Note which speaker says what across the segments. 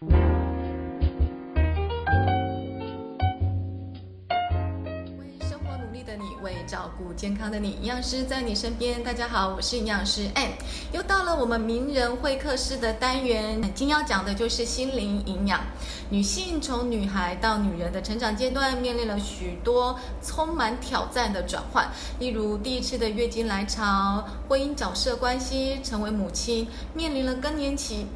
Speaker 1: 为生活努力的你，为照顾健康的你，营养师在你身边。大家好，我是营养师 Ann，又到了我们名人会客室的单元。今天要讲的就是心灵营养。女性从女孩到女人的成长阶段，面临了许多充满挑战的转换，例如第一次的月经来潮、婚姻角色关系、成为母亲，面临了更年期。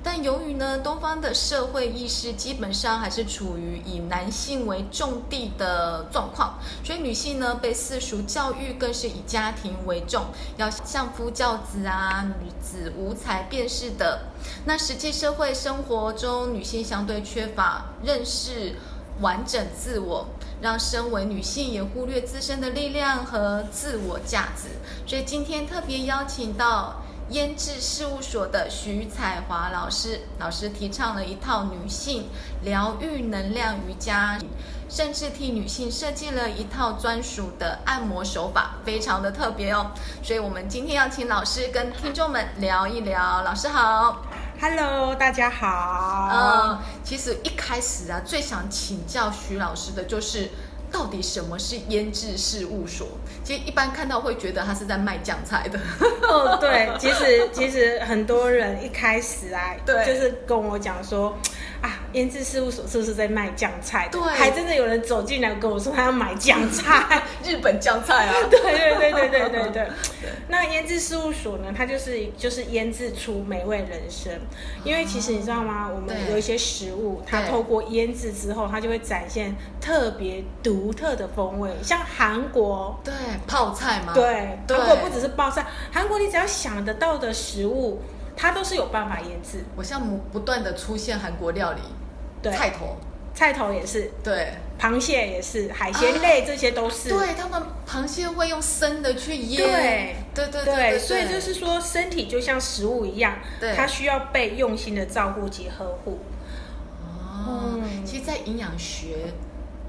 Speaker 1: 但由于呢，东方的社会意识基本上还是处于以男性为重地的状况，所以女性呢被世俗教育更是以家庭为重，要相夫教子啊，女子无才便是德。那实际社会生活中，女性相对缺乏认识完整自我，让身为女性也忽略自身的力量和自我价值。所以今天特别邀请到。胭脂事务所的徐彩华老师，老师提倡了一套女性疗愈能量瑜伽，甚至替女性设计了一套专属的按摩手法，非常的特别哦。所以，我们今天要请老师跟听众们聊一聊。老师好
Speaker 2: ，Hello，大家好。
Speaker 1: 嗯，其实一开始啊，最想请教徐老师的就是。到底什么是腌制事务所？其实一般看到会觉得他是在卖酱菜的。
Speaker 2: 哦，对，其实其实很多人一开始啊，
Speaker 1: 对，
Speaker 2: 就是跟我讲说。啊，腌制事务所是不是在卖酱菜？
Speaker 1: 对，
Speaker 2: 还真的有人走进来跟我说他要买酱菜，
Speaker 1: 日本酱菜啊！
Speaker 2: 对对对对对对对。那腌制事务所呢？它就是就是腌制出美味人生。因为其实你知道吗？我们有一些食物，它透过腌制之后，它就会展现特别独特的风味。像韩国，
Speaker 1: 对泡菜吗？
Speaker 2: 对，韩国不只是泡菜，韩国你只要想得到的食物。它都是有办法腌制。
Speaker 1: 我像不断的出现韩国料理，
Speaker 2: 对，
Speaker 1: 菜头，
Speaker 2: 菜头也是，
Speaker 1: 对，
Speaker 2: 螃蟹也是，海鲜类这些都是。
Speaker 1: 对他们，螃蟹会用生的去腌。
Speaker 2: 对，对对对。所以就是说，身体就像食物一样，它需要被用心的照顾及呵护。
Speaker 1: 哦，其实，在营养学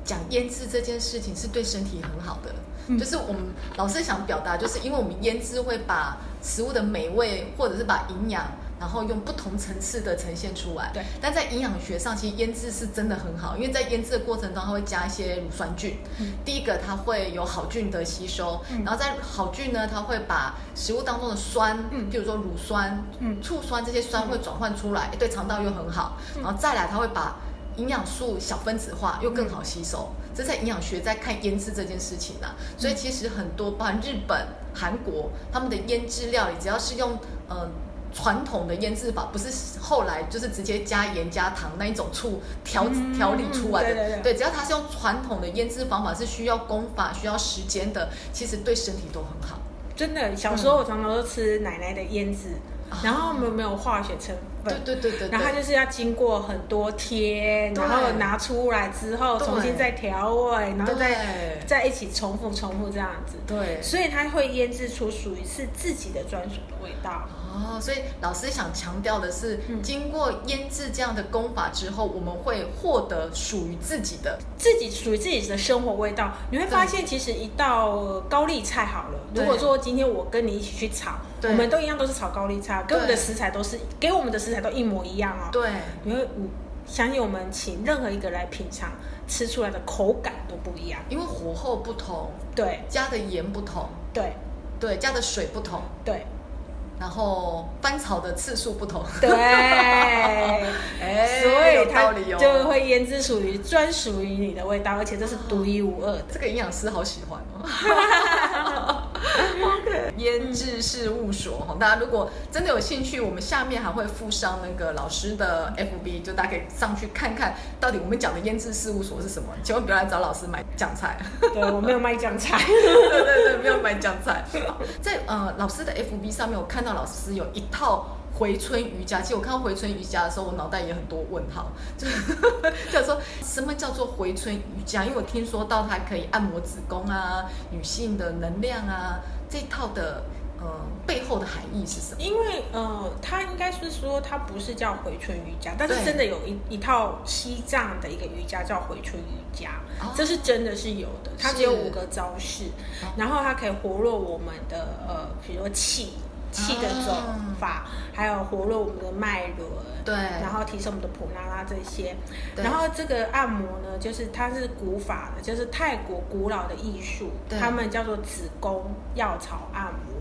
Speaker 1: 讲腌制这件事情是对身体很好的。就是我们老师想表达，就是因为我们腌制会把食物的美味，或者是把营养，然后用不同层次的呈现出来。
Speaker 2: 对。
Speaker 1: 但在营养学上，其实腌制是真的很好，因为在腌制的过程中，它会加一些乳酸菌。嗯。第一个，它会有好菌的吸收。嗯。然后在好菌呢，它会把食物当中的酸，嗯，比如说乳酸、嗯，醋酸这些酸会转换出来，对肠道又很好。然后再来，它会把营养素小分子化，又更好吸收。这在营养学在看腌制这件事情啊，所以其实很多，包含日本、韩国，他们的腌制料理，只要是用呃传统的腌制法，不是后来就是直接加盐加糖那一种醋调调理出来的，对，只要它是用传统的腌制方法，是需要功法、需要时间的，其实对身体都很好。
Speaker 2: 真的，小时候我常常都吃奶奶的腌制。然后我们没有化学成分，
Speaker 1: 对对对对，
Speaker 2: 然后它就是要经过很多天，然后拿出来之后重新再调味，然后再再一起重复重复这样子，
Speaker 1: 对，
Speaker 2: 所以它会腌制出属于是自己的专属的味道。
Speaker 1: 哦，所以老师想强调的是，经过腌制这样的功法之后，我们会获得属于自己的、
Speaker 2: 自己属于自己的生活味道。你会发现，其实一道高丽菜好了，如果说今天我跟你一起去炒，我们都一样都是炒高丽菜，给我们的食材都是给我们的食材都一模一样哦。
Speaker 1: 对，
Speaker 2: 因为相信我们请任何一个来品尝，吃出来的口感都不一样，
Speaker 1: 因为火候不同，
Speaker 2: 对，
Speaker 1: 加的盐不同，
Speaker 2: 对，
Speaker 1: 对，加的水不同，
Speaker 2: 对。
Speaker 1: 然后翻炒的次数不同，
Speaker 2: 对，哎，所以它就会腌制属于专属于你的味道，而且这是独一无二的。
Speaker 1: 这个营养师好喜欢哦。腌制事务所哈，大家如果真的有兴趣，我们下面还会附上那个老师的 FB，就大家可以上去看看到底我们讲的腌制事务所是什么。千万不要来找老师买酱菜，
Speaker 2: 对我没有卖酱菜，
Speaker 1: 对对对，没有卖酱菜。在呃老师的 FB 上面，我看到老师有一套回春瑜伽。其实我看到回春瑜伽的时候，我脑袋也很多问号，就 是叫说什么叫做回春瑜伽？因为我听说到它可以按摩子宫啊，女性的能量啊。这套的呃背后的含义是什么？
Speaker 2: 因为呃，它应该是说它不是叫回春瑜伽，但是真的有一一套西藏的一个瑜伽叫回春瑜伽，这是真的是有的。它只有五个招式，然后它可以活络我们的呃，比如说气，气的走法，还有活络我们的脉轮，
Speaker 1: 对，
Speaker 2: 然后提升我们的普拉拉这些。然后这个按摩呢，就是它是古法的，就是泰国古老的艺术，他们叫做子宫药草按摩。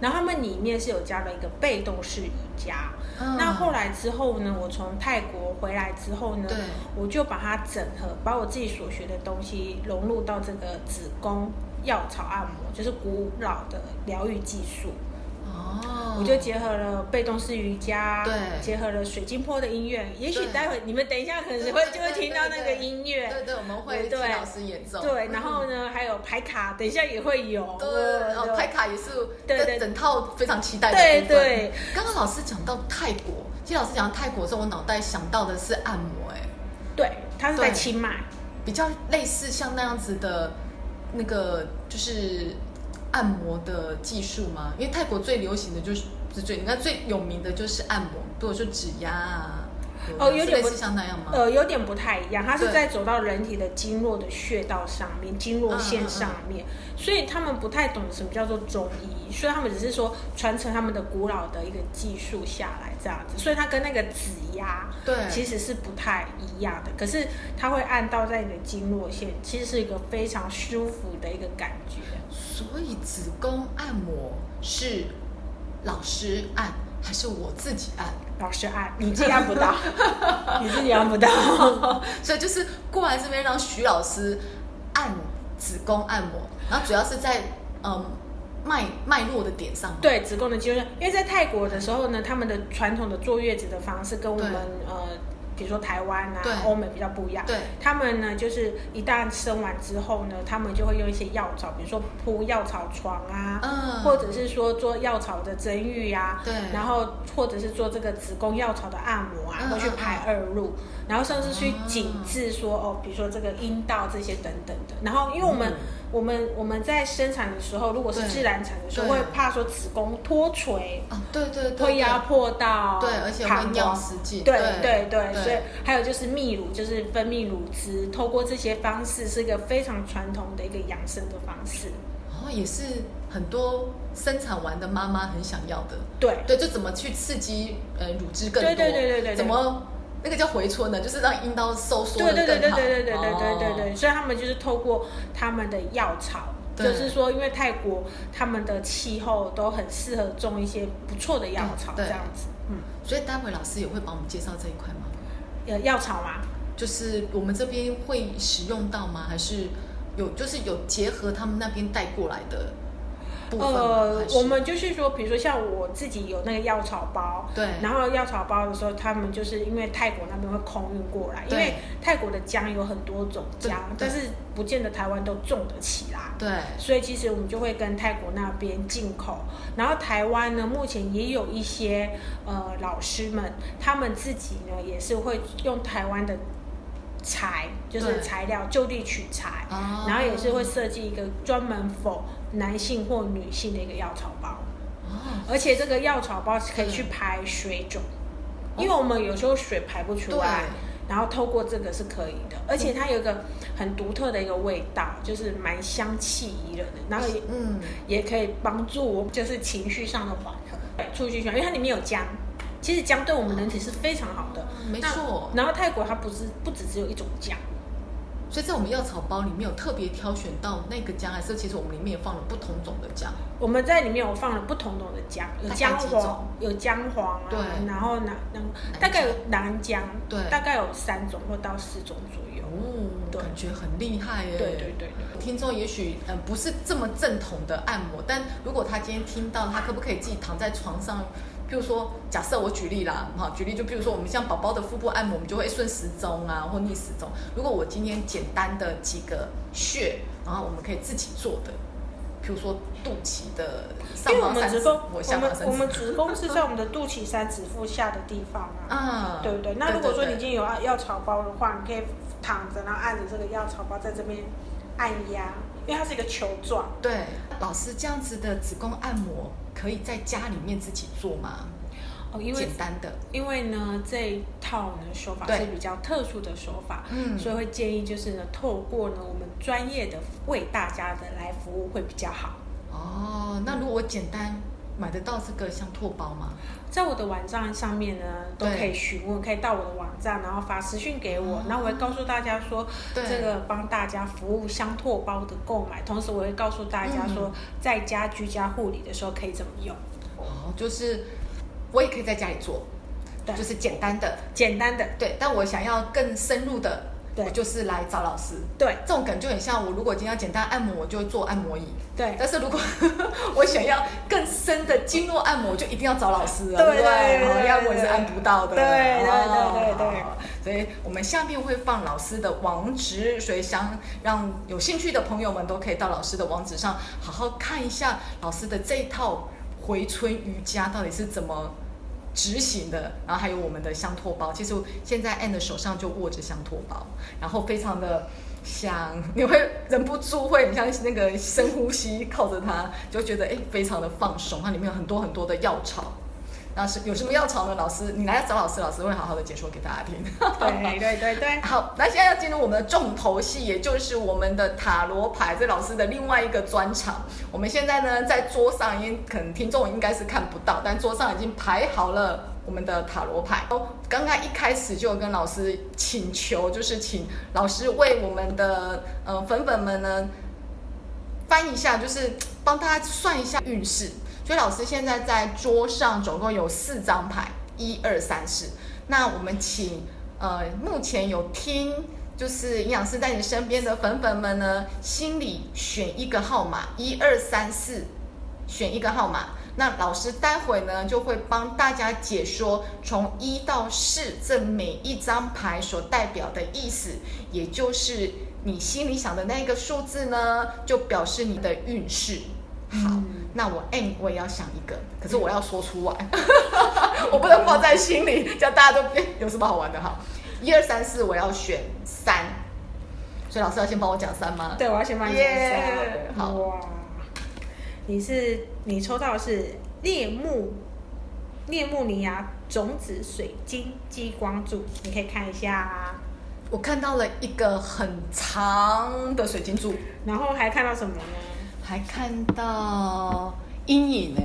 Speaker 2: 然后他们里面是有加了一个被动式瑜伽。那后来之后呢，我从泰国回来之后呢，我就把它整合，把我自己所学的东西融入到这个子宫药草按摩，就是古老的疗愈技术。哦，我就结合了被动式瑜伽，
Speaker 1: 对，
Speaker 2: 结合了水晶坡的音乐。也许待会你们等一下可能会就会听到那个音乐，
Speaker 1: 对。对，我们会听老师演奏。
Speaker 2: 对，然后呢，还有排卡，等一下也会有。
Speaker 1: 对，哦，牌卡也是，对对，整套非常期待的
Speaker 2: 对对，
Speaker 1: 刚刚老师讲到泰国，其实老师讲到泰国的时候，我脑袋想到的是按摩，哎，
Speaker 2: 对，它是在清迈，
Speaker 1: 比较类似像那样子的，那个就是。按摩的技术吗？因为泰国最流行的就是最应该最有名的就是按摩，比如说指压啊，
Speaker 2: 哦，有点
Speaker 1: 不像那样吗？
Speaker 2: 呃，有点不太一样，它是在走到人体的经络的穴道上面，经络线上面，所以他们不太懂什么叫做中医，所以他们只是说传承他们的古老的一个技术下来这样子，所以它跟那个指压
Speaker 1: 对
Speaker 2: 其实是不太一样的，可是它会按到在你的经络线，其实是一个非常舒服的一个感觉。
Speaker 1: 所以子宫按摩是老师按还是我自己按？
Speaker 2: 老师按，你自己按不到，你自己按不到。
Speaker 1: 所以就是过来这边让徐老师按子宫按摩，然后主要是在嗯脉脉络的点上。
Speaker 2: 对，子宫的肌肉，因为在泰国的时候呢，他们的传统的坐月子的方式跟我们呃。比如说台湾啊，欧美比较不一样。
Speaker 1: 对，
Speaker 2: 他们呢，就是一旦生完之后呢，他们就会用一些药草，比如说铺药草床啊，嗯，或者是说做药草的蒸浴啊，
Speaker 1: 对，
Speaker 2: 然后或者是做这个子宫药草的按摩啊，会去排二路，然后甚至去紧致说哦，比如说这个阴道这些等等的。然后因为我们我们我们在生产的时候，如果是自然产的时候，会怕说子宫脱垂
Speaker 1: 啊，对对对，
Speaker 2: 会压迫到
Speaker 1: 对，而且会尿失禁，
Speaker 2: 对对对。所以还有就是泌乳，就是分泌乳汁，透过这些方式是一个非常传统的一个养生的方式。
Speaker 1: 哦，也是很多生产完的妈妈很想要的。
Speaker 2: 对
Speaker 1: 对，就怎么去刺激呃乳汁更多？
Speaker 2: 对对对对对。
Speaker 1: 怎么那个叫回春呢？就是让阴道收缩的更好。
Speaker 2: 对对对对对对对对对对。所以他们就是透过他们的药草，就是说，因为泰国他们的气候都很适合种一些不错的药草，这样子。
Speaker 1: 嗯。所以待会老师也会帮我们介绍这一块吗？
Speaker 2: 呃，药草吗？
Speaker 1: 就是我们这边会使用到吗？还是有，就是有结合他们那边带过来的？
Speaker 2: 呃，我们就是说，比如说像我自己有那个药草包，
Speaker 1: 对，
Speaker 2: 然后药草包的时候，他们就是因为泰国那边会空运过来，因为泰国的姜有很多种姜，但是不见得台湾都种得起来，
Speaker 1: 对，
Speaker 2: 所以其实我们就会跟泰国那边进口，然后台湾呢，目前也有一些呃老师们，他们自己呢也是会用台湾的。材就是材料就地取材，然后也是会设计一个专门否男性或女性的一个药草包，而且这个药草包可以去排水肿，因为我们有时候水排不出来，然后透过这个是可以的，而且它有一个很独特的一个味道，就是蛮香气宜人的，然后嗯。也可以帮助我就是情绪上的缓和，促进血因为它里面有姜。其实姜对我们人体是非常好的，
Speaker 1: 没错。
Speaker 2: 然后泰国它不是不只只有一种姜，
Speaker 1: 所以在我们药草包里面有特别挑选到那个姜，还是其实我们里面也放了不同种的姜。
Speaker 2: 我们在里面有放了不同种的姜，有姜黄，有姜黄啊，
Speaker 1: 对。
Speaker 2: 然后南南大概有南姜，
Speaker 1: 对，
Speaker 2: 大概有三种或到四种左右。
Speaker 1: 哦，感觉很厉害耶。
Speaker 2: 对对对。
Speaker 1: 听众也许嗯不是这么正统的按摩，但如果他今天听到，他可不可以自己躺在床上？譬如说，假设我举例啦，哈，举例就譬如说，我们像宝宝的腹部按摩，我们就会顺时钟啊，或逆时钟。如果我今天简单的几个穴，然后我们可以自己做的，譬如说肚脐的上方三指，
Speaker 2: 我们我们子宫是在我们的肚脐三指腹下的地方啊，对不对？那如果说你今天有药草包的话，你可以躺着，然后按着这个药草包在这边按压，因为它是一个球状。
Speaker 1: 对，老师这样子的子宫按摩。可以在家里面自己做吗？哦，因为简单的，
Speaker 2: 因为呢这一套呢手法是比较特殊的手法，嗯，所以会建议就是呢透过呢我们专业的为大家的来服务会比较好。
Speaker 1: 哦，那如果我简单买得到这个香拓包吗？
Speaker 2: 在我的网站上面呢，都可以询问，可以到我的网站，然后发私讯给我，然后我会告诉大家说，这个帮大家服务香拓包的购买，同时我会告诉大家说，在家居家护理的时候可以怎么用。
Speaker 1: 哦，就是我也可以在家里做，就是简单的，
Speaker 2: 简单的，
Speaker 1: 对。但我想要更深入的。我就是来找老师，
Speaker 2: 对，
Speaker 1: 这种感觉很像我如果今天要简单按摩，我就做按摩椅，
Speaker 2: 对。
Speaker 1: 但是如果 我想要更深的经络按摩，就一定要找老师了，对不对？要我是按不到的，
Speaker 2: 对对对对对。
Speaker 1: 所以我们下面会放老师的网址，所以想让有兴趣的朋友们都可以到老师的网址上好好看一下老师的这一套回春瑜伽到底是怎么。执行的，然后还有我们的香托包。其实现在 Anne 手上就握着香托包，然后非常的香，你会忍不住会，你像那个深呼吸，靠着它，就觉得哎，非常的放松。它里面有很多很多的药草。那是有什么要吵呢？老师，你来找老师，老师会好好的解说给大家听。
Speaker 2: 对对对对。
Speaker 1: 好，那现在要进入我们的重头戏，也就是我们的塔罗牌，这老师的另外一个专场。我们现在呢，在桌上，因可能听众应该是看不到，但桌上已经排好了我们的塔罗牌。刚刚一开始就跟老师请求，就是请老师为我们的呃粉粉们呢翻一下，就是帮大家算一下运势。所以老师现在在桌上总共有四张牌，一二三四。那我们请呃目前有听就是营养师在你身边的粉粉们呢，心里选一个号码，一二三四，选一个号码。那老师待会呢就会帮大家解说从一到四这每一张牌所代表的意思，也就是你心里想的那个数字呢，就表示你的运势。好，那我 N 我也要想一个，可是我要说出来，我不能放在心里，叫大家都有什么好玩的哈。一二三四，我要选三，所以老师要先帮我讲三吗？
Speaker 2: 对，我要先帮你讲三。好哇，你是你抽到的是列木列木尼亚种子水晶激光柱，你可以看一下。
Speaker 1: 我看到了一个很长的水晶柱，
Speaker 2: 然后还看到什么呢？
Speaker 1: 还看到阴影呢，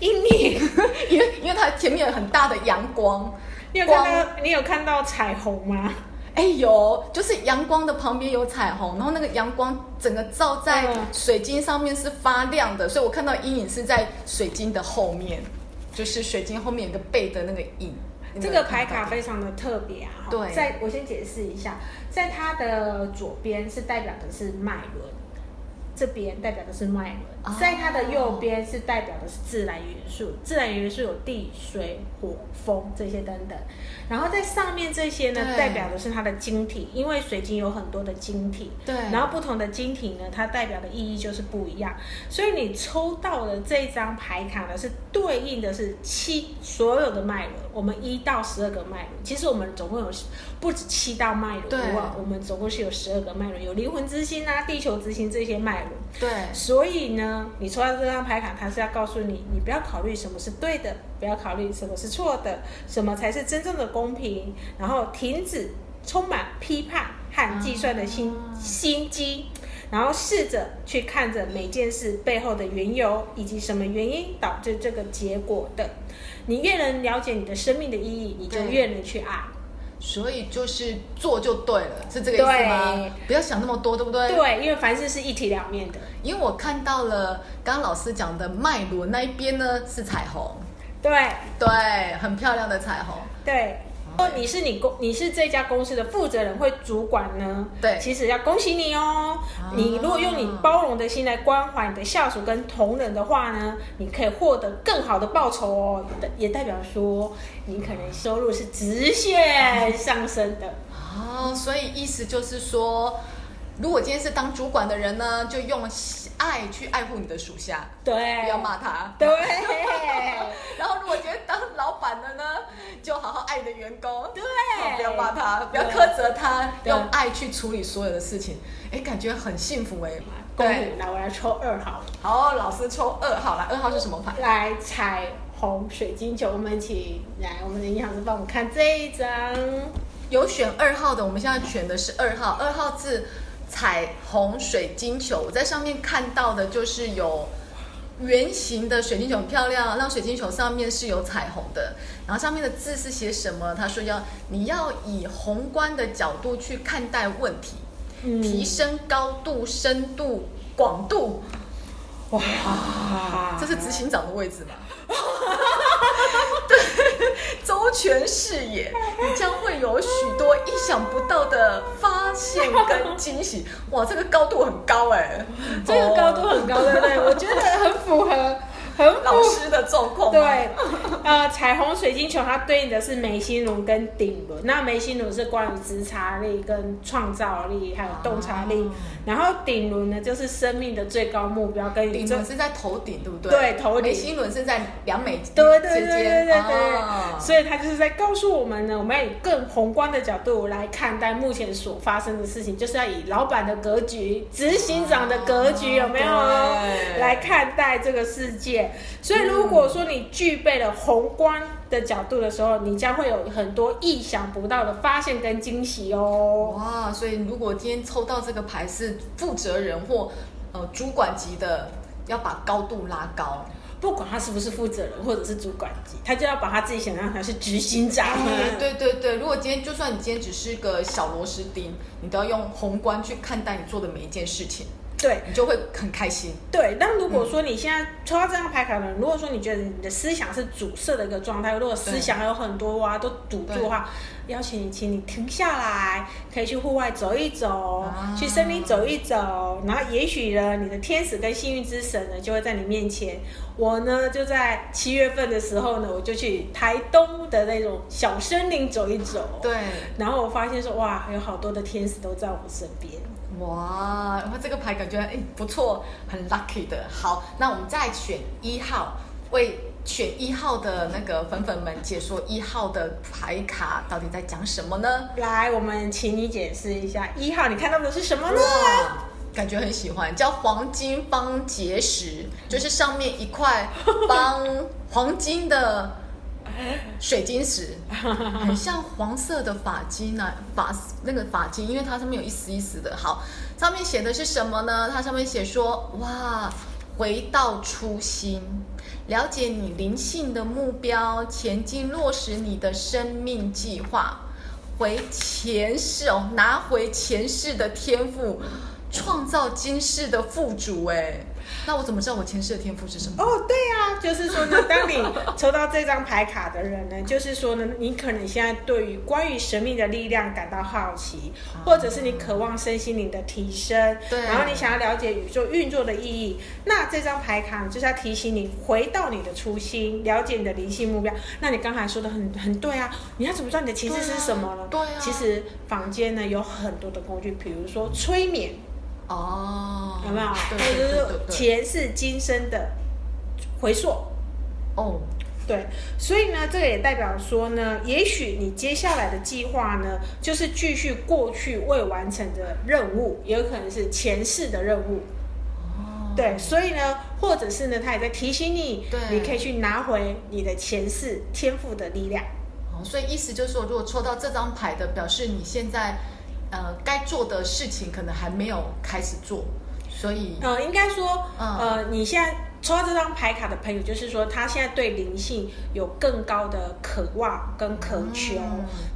Speaker 2: 阴影，
Speaker 1: 因为因为它前面有很大的阳光。
Speaker 2: 你有看到你有看到彩虹吗？
Speaker 1: 哎有，就是阳光的旁边有彩虹，然后那个阳光整个照在水晶上面是发亮的，所以我看到阴影是在水晶的后面，就是水晶后面有个背的那个影。
Speaker 2: 这个牌卡非常的特别啊，
Speaker 1: 对，
Speaker 2: 在我先解释一下，在它的左边是代表的是脉轮。这边代表的是脉轮，在它的右边是代表的是自然元素，自然元素有地、水、火、风这些等等。然后在上面这些呢，代表的是它的晶体，因为水晶有很多的晶体。
Speaker 1: 对。
Speaker 2: 然后不同的晶体呢，它代表的意义就是不一样。所以你抽到的这张牌卡呢，是对应的是七所有的脉轮，我们一到十二个脉轮。其实我们总共有不止七道脉轮，对，我们总共是有十二个脉轮，有灵魂之心啊、地球之心这些脉轮。
Speaker 1: 对。
Speaker 2: 所以呢，你抽到这张牌卡，它是要告诉你，你不要考虑什么是对的，不要考虑什么是错的，什么才是真正的。公平，然后停止充满批判和计算的心心机，然后试着去看着每件事背后的缘由，以及什么原因导致这个结果的。你越能了解你的生命的意义，你就越能去爱。
Speaker 1: 所以就是做就对了，是这个意思吗？不要想那么多，对不对？
Speaker 2: 对，因为凡事是一体两面的。
Speaker 1: 因为我看到了刚刚老师讲的脉轮那一边呢，是彩虹。
Speaker 2: 对
Speaker 1: 对，很漂亮的彩虹。
Speaker 2: 对。哦，你是你公，你是这家公司的负责人，会主管呢？
Speaker 1: 对，
Speaker 2: 其实要恭喜你哦。你如果用你包容的心来关怀你的下属跟同仁的话呢，你可以获得更好的报酬哦。也代表说，你可能收入是直线上升的。
Speaker 1: 哦，所以意思就是说。如果今天是当主管的人呢，就用爱去爱护你的属下，
Speaker 2: 对，
Speaker 1: 不要骂他，
Speaker 2: 对。
Speaker 1: 然后如果今天当老板的呢，就好好爱你的员工，
Speaker 2: 对，
Speaker 1: 不要骂他，不要苛责他，用爱去处理所有的事情，哎，感觉很幸福哎。
Speaker 2: 对，来我来抽二号，
Speaker 1: 好，老师抽二号来，二号是什么牌？
Speaker 2: 来彩虹水晶球，我们请来我们的营养师帮我们看这一张，
Speaker 1: 有选二号的，我们现在选的是二号，二号字。彩虹水晶球，我在上面看到的就是有圆形的水晶球很漂亮，让水晶球上面是有彩虹的，然后上面的字是写什么？他说要你要以宏观的角度去看待问题，提升高度、深度、广度。哇，这是执行长的位置吗？对，周全视野，你将会有许多意想不到的发现跟惊喜。哇，这个高度很高哎，
Speaker 2: 这个高度很高，对不对？我觉得很符合。很
Speaker 1: 老师的状况。
Speaker 2: 对，呃，彩虹水晶球它对应的是眉心轮跟顶轮。那眉心轮是关于直察力跟创造力，还有洞察力。然后顶轮呢，就是生命的最高目标跟
Speaker 1: 顶轮是在头顶，对不对？
Speaker 2: 对，头顶。
Speaker 1: 眉心轮是在两眉之
Speaker 2: 间。对对对对对对。所以它就是在告诉我们呢，我们要以更宏观的角度来看待目前所发生的事情，就是要以老板的格局、执行长的格局，有没有？来看待这个世界。所以，如果说你具备了宏观的角度的时候，你将会有很多意想不到的发现跟惊喜哦。
Speaker 1: 哇！所以，如果今天抽到这个牌是负责人或呃主管级的，要把高度拉高，
Speaker 2: 不管他是不是负责人或者是主管级，他就要把他自己想象成是执行长。
Speaker 1: 对对对，如果今天就算你今天只是个小螺丝钉，你都要用宏观去看待你做的每一件事情。
Speaker 2: 对
Speaker 1: 你就会很开心。
Speaker 2: 对，但如果说你现在抽到这张牌卡呢，如果说你觉得你的思想是阻塞的一个状态，如果思想有很多啊都堵住的话，邀请你，请你停下来，可以去户外走一走，去森林走一走，然后也许呢，你的天使跟幸运之神呢就会在你面前。我呢就在七月份的时候呢，我就去台东的那种小森林走一走。
Speaker 1: 对，
Speaker 2: 然后我发现说，哇，有好多的天使都在我身边。
Speaker 1: 哇，然后这个牌感觉哎不错，很 lucky 的。好，那我们再选一号，为选一号的那个粉粉们解说一号的牌卡到底在讲什么呢？
Speaker 2: 来，我们请你解释一下一号，你看到的是什么呢？
Speaker 1: 感觉很喜欢，叫黄金方结石，就是上面一块方黄金的。水晶石很 像黄色的发巾呢，发那个发巾，因为它上面有一丝一丝的。好，上面写的是什么呢？它上面写说：哇，回到初心，了解你灵性的目标，前进落实你的生命计划，回前世哦，拿回前世的天赋，创造今世的富足。哎。那我怎么知道我前世的天赋是什么？
Speaker 2: 哦，对呀，就是说呢，当你抽到这张牌卡的人呢，就是说呢，你可能现在对于关于神秘的力量感到好奇，或者是你渴望身心灵的提升，
Speaker 1: 对，
Speaker 2: 然后你想要了解宇宙运作的意义。那这张牌卡就是要提醒你回到你的初心，了解你的灵性目标。那你刚才说的很很对啊，你要怎么知道你的前世是什么呢？
Speaker 1: 对啊，
Speaker 2: 其实坊间呢有很多的工具，比如说催眠。
Speaker 1: 哦，
Speaker 2: 有没有？还有就是前世今生的回溯。
Speaker 1: 哦，
Speaker 2: 对，所以呢，这个也代表说呢，也许你接下来的计划呢，就是继续过去未完成的任务，也有可能是前世的任务。哦，对，所以呢，或者是呢，他也在提醒你，
Speaker 1: 对，
Speaker 2: 你可以去拿回你的前世天赋的力量。
Speaker 1: 哦，所以意思就是说，如果抽到这张牌的，表示你现在。呃，该做的事情可能还没有开始做，所以
Speaker 2: 呃，应该说，呃，你现在抽到这张牌卡的朋友，就是说他现在对灵性有更高的渴望跟渴求，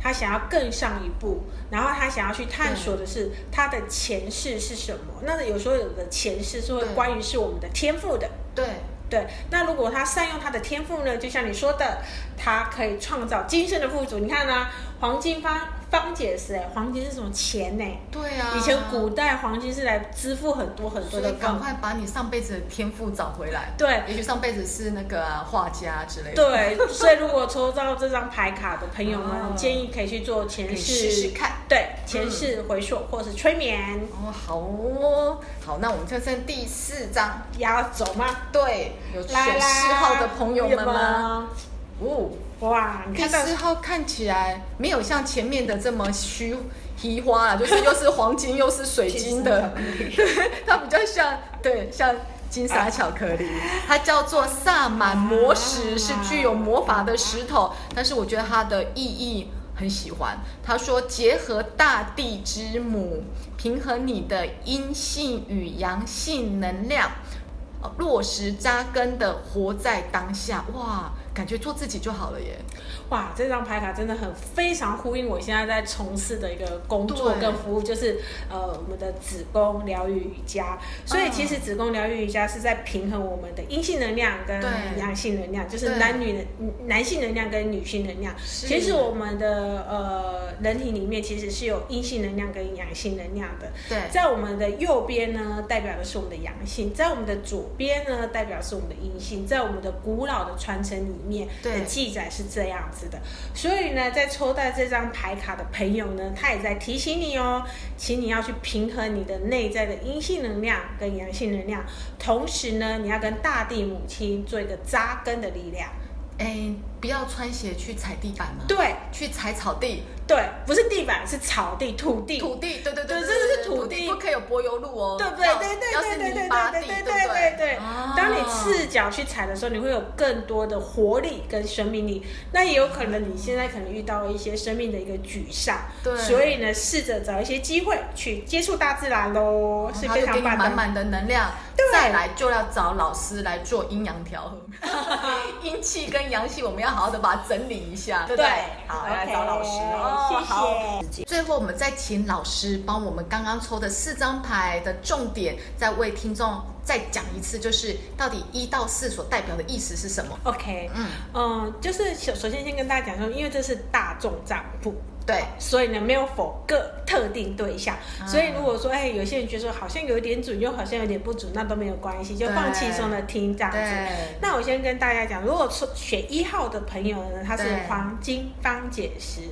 Speaker 2: 他想要更上一步，然后他想要去探索的是他的前世是什么。那有时候有的前世是会关于是我们的天赋的，
Speaker 1: 对
Speaker 2: 对。那如果他善用他的天赋呢，就像你说的，他可以创造今生的富足。你看呢，黄金方。方解释哎，黄金是什么钱呢？
Speaker 1: 对啊，
Speaker 2: 以前古代黄金是来支付很多很多的。
Speaker 1: 赶快把你上辈子的天赋找回来。
Speaker 2: 对，
Speaker 1: 也许上辈子是那个画家之类的。
Speaker 2: 对，所以如果抽到这张牌卡的朋友们，建议可以去做前世
Speaker 1: 试试看。
Speaker 2: 对，前世回溯或是催眠。
Speaker 1: 哦，好哦，好，那我们就剩第四张，
Speaker 2: 要走吗？
Speaker 1: 对，有选四号的朋友们吗？
Speaker 2: 哦。哇，
Speaker 1: 第四号看起来没有像前面的这么虚虚花啊，就是又是黄金又是水晶的，它比较像对像金沙巧克力，它叫做萨满魔石，是具有魔法的石头，但是我觉得它的意义很喜欢。他说结合大地之母，平衡你的阴性与阳性能量。落实扎根的活在当下，哇，感觉做自己就好了耶！
Speaker 2: 哇，这张牌卡真的很非常呼应我现在在从事的一个工作跟服务，就是呃我们的子宫疗愈瑜伽。所以其实子宫疗愈瑜伽是在平衡我们的阴性能量跟阳性能量，就是男女的男性能量跟女性能量。其实我们的呃人体里面其实是有阴性能量跟阳性能量的。
Speaker 1: 对，
Speaker 2: 在我们的右边呢，代表的是我们的阳性；在我们的左边呢，代表是我们的阴性。在我们的古老的传承里面的记载是这样子。的，所以呢，在抽到这张牌卡的朋友呢，他也在提醒你哦，请你要去平衡你的内在的阴性能量跟阳性能量，同时呢，你要跟大地母亲做一个扎根的力量。
Speaker 1: 哎，不要穿鞋去踩地板吗？
Speaker 2: 对，
Speaker 1: 去踩草地。
Speaker 2: 对，不是地板，是草地、土地。
Speaker 1: 土地，对对对，
Speaker 2: 真的是土地，
Speaker 1: 不可以有柏油路哦。
Speaker 2: 对不对？对对对对对对对对对对。当你赤脚去踩的时候，你会有更多的活力跟生命力。那也有可能你现在可能遇到一些生命的一个沮丧。
Speaker 1: 对。
Speaker 2: 所以呢，试着找一些机会去接触大自然喽，是非常棒
Speaker 1: 的。满满的能量。再来就要找老师来做阴阳调和，阴气跟阳气，我们要好好的把它整理一下，对不对？好，来找老师
Speaker 2: 哦。谢谢。
Speaker 1: 最后，我们再请老师帮我们刚刚抽的四张牌的重点，再为听众再讲一次，就是到底一到四所代表的意思是什么
Speaker 2: ？OK，嗯嗯，就是首首先先跟大家讲说，因为这是大众账户。
Speaker 1: 对，
Speaker 2: 所以呢，没有否个特定对象。所以如果说，哎，有些人觉得说好像有点准，又好像有点不准，那都没有关系，就放轻松的听这样子。那我先跟大家讲，如果说选一号的朋友呢，他是黄金方解石，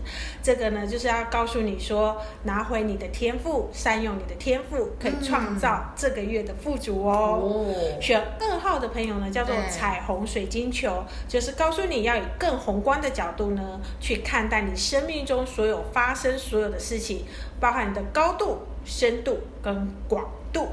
Speaker 2: 这个呢就是要告诉你说，拿回你的天赋，善用你的天赋，可以创造这个月的富足哦。选二号的朋友呢，叫做彩虹水晶球，就是告诉你要以更宏观的角度呢，去看待你生命中所有发生所有的事情，包含你的高度、深度跟广度。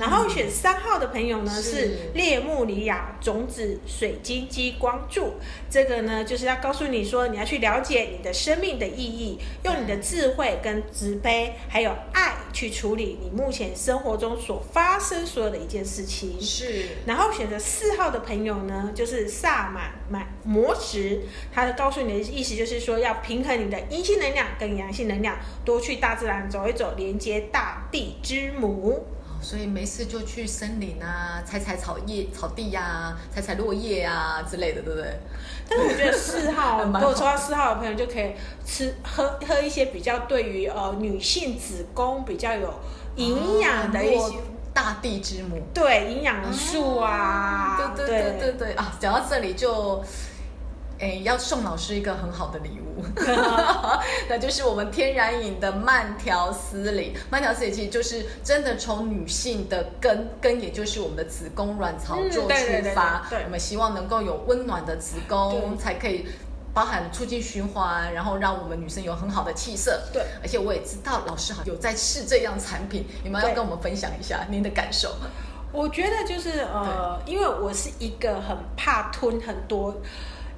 Speaker 2: 然后选三号的朋友呢是列穆里亚种子水晶激光柱，这个呢就是要告诉你说你要去了解你的生命的意义，用你的智慧跟慈悲还有爱去处理你目前生活中所发生所有的一件事情。
Speaker 1: 是。
Speaker 2: 然后选择四号的朋友呢，就是萨满满魔石，他告诉你的意思就是说要平衡你的阴性能量跟阳性能量，多去大自然走一走，连接大地之母。
Speaker 1: 所以没事就去森林啊，采采草叶、草地呀，采采落叶啊之类的，对不对？
Speaker 2: 但是我觉得四号，如果抽到四号的朋友就可以吃喝喝一些比较对于呃女性子宫比较有营养的一些
Speaker 1: 大地之母，
Speaker 2: 对营养素啊，
Speaker 1: 对对对对对啊！讲到这里就。哎，要送老师一个很好的礼物，那就是我们天然饮的慢条斯理。慢条斯理其实就是真的从女性的根根，也就是我们的子宫卵巢做出发。我们希望能够有温暖的子宫，才可以包含促进循环，然后让我们女生有很好的气色。
Speaker 2: 对，
Speaker 1: 而且我也知道老师好有在试这样产品，你们要跟我们分享一下您的感受？
Speaker 2: 我觉得就是呃，因为我是一个很怕吞很多。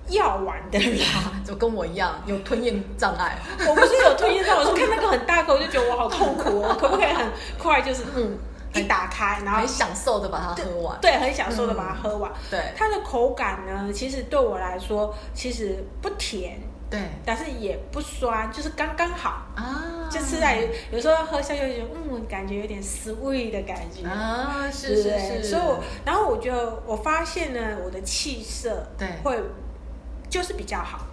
Speaker 2: 药丸的啦
Speaker 1: 就跟我一样有吞咽障碍。
Speaker 2: 我不是有吞咽障碍，我是看那个很大口就觉得我好痛苦哦。可不可以很快就是嗯一打开，然后
Speaker 1: 很享受的把它喝完？
Speaker 2: 对，很享受的把它喝完。
Speaker 1: 对，
Speaker 2: 它的口感呢，其实对我来说其实不甜，
Speaker 1: 对，
Speaker 2: 但是也不酸，就是刚刚好啊。就吃在有时候喝下去就觉得嗯，感觉有点 sweet 的感觉
Speaker 1: 啊，是是是。
Speaker 2: 所以我，然后我就我发现呢，我的气色
Speaker 1: 对
Speaker 2: 会。就是比较好，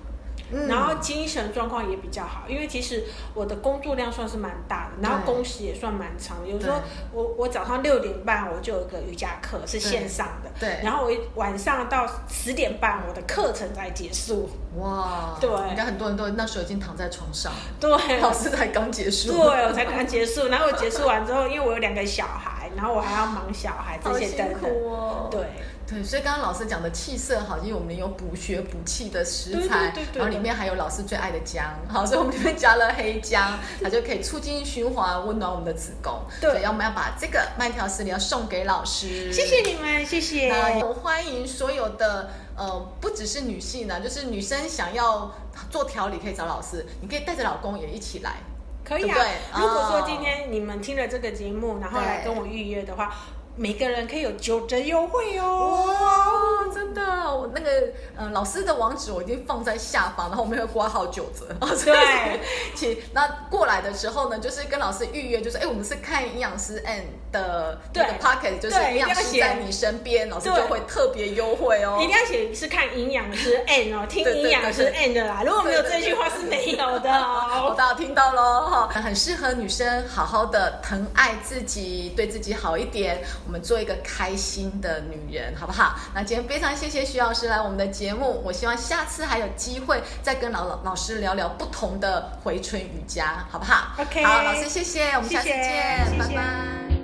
Speaker 2: 然后精神状况也比较好，因为其实我的工作量算是蛮大的，然后工时也算蛮长的。有时候我我早上六点半我就有个瑜伽课是线上的，
Speaker 1: 对，
Speaker 2: 然后我晚上到十点半我的课程才结束。哇，对，
Speaker 1: 应该很多人都那时候已经躺在床上，
Speaker 2: 对，
Speaker 1: 老师才刚结束，
Speaker 2: 对我才刚结束。然后我结束完之后，因为我有两个小孩，然后我还要忙小孩这些等等，对。
Speaker 1: 对，所以刚刚老师讲的气色好，因为我们有补血补气的食材，然后里面还有老师最爱的姜，好，所以我们里面加了黑姜，它就可以促进循环，温暖我们的子宫。对，所以我们要把这个慢条斯理要送给老师。
Speaker 2: 谢谢你们，谢谢。
Speaker 1: 我欢迎所有的呃，不只是女性呢，就是女生想要做调理可以找老师，你可以带着老公也一起来，
Speaker 2: 可以啊。如果说今天你们听了这个节目，然后来跟我预约的话。每个人可以有九折优惠哦！哇，
Speaker 1: 真的，我那个呃老师的网址我已经放在下方，然后我们会挂号九折。
Speaker 2: 对，
Speaker 1: 请那过来的时候呢，就是跟老师预约，就是哎，我们是看营养师 N 的那个 Pocket，就是营养师在你身边，老师就会特别优惠哦。
Speaker 2: 一定要写是看营养师 N 哦，听营养师 N 的啦。如果没有这句话是没有的哦。
Speaker 1: 大家听到喽哈，很适合女生好好的疼爱自己，对自己好一点。我们做一个开心的女人，好不好？那今天非常谢谢徐老师来我们的节目，我希望下次还有机会再跟老老老师聊聊不同的回春瑜伽，好不好
Speaker 2: ？OK，
Speaker 1: 好，老师谢谢，我们下次见，拜拜。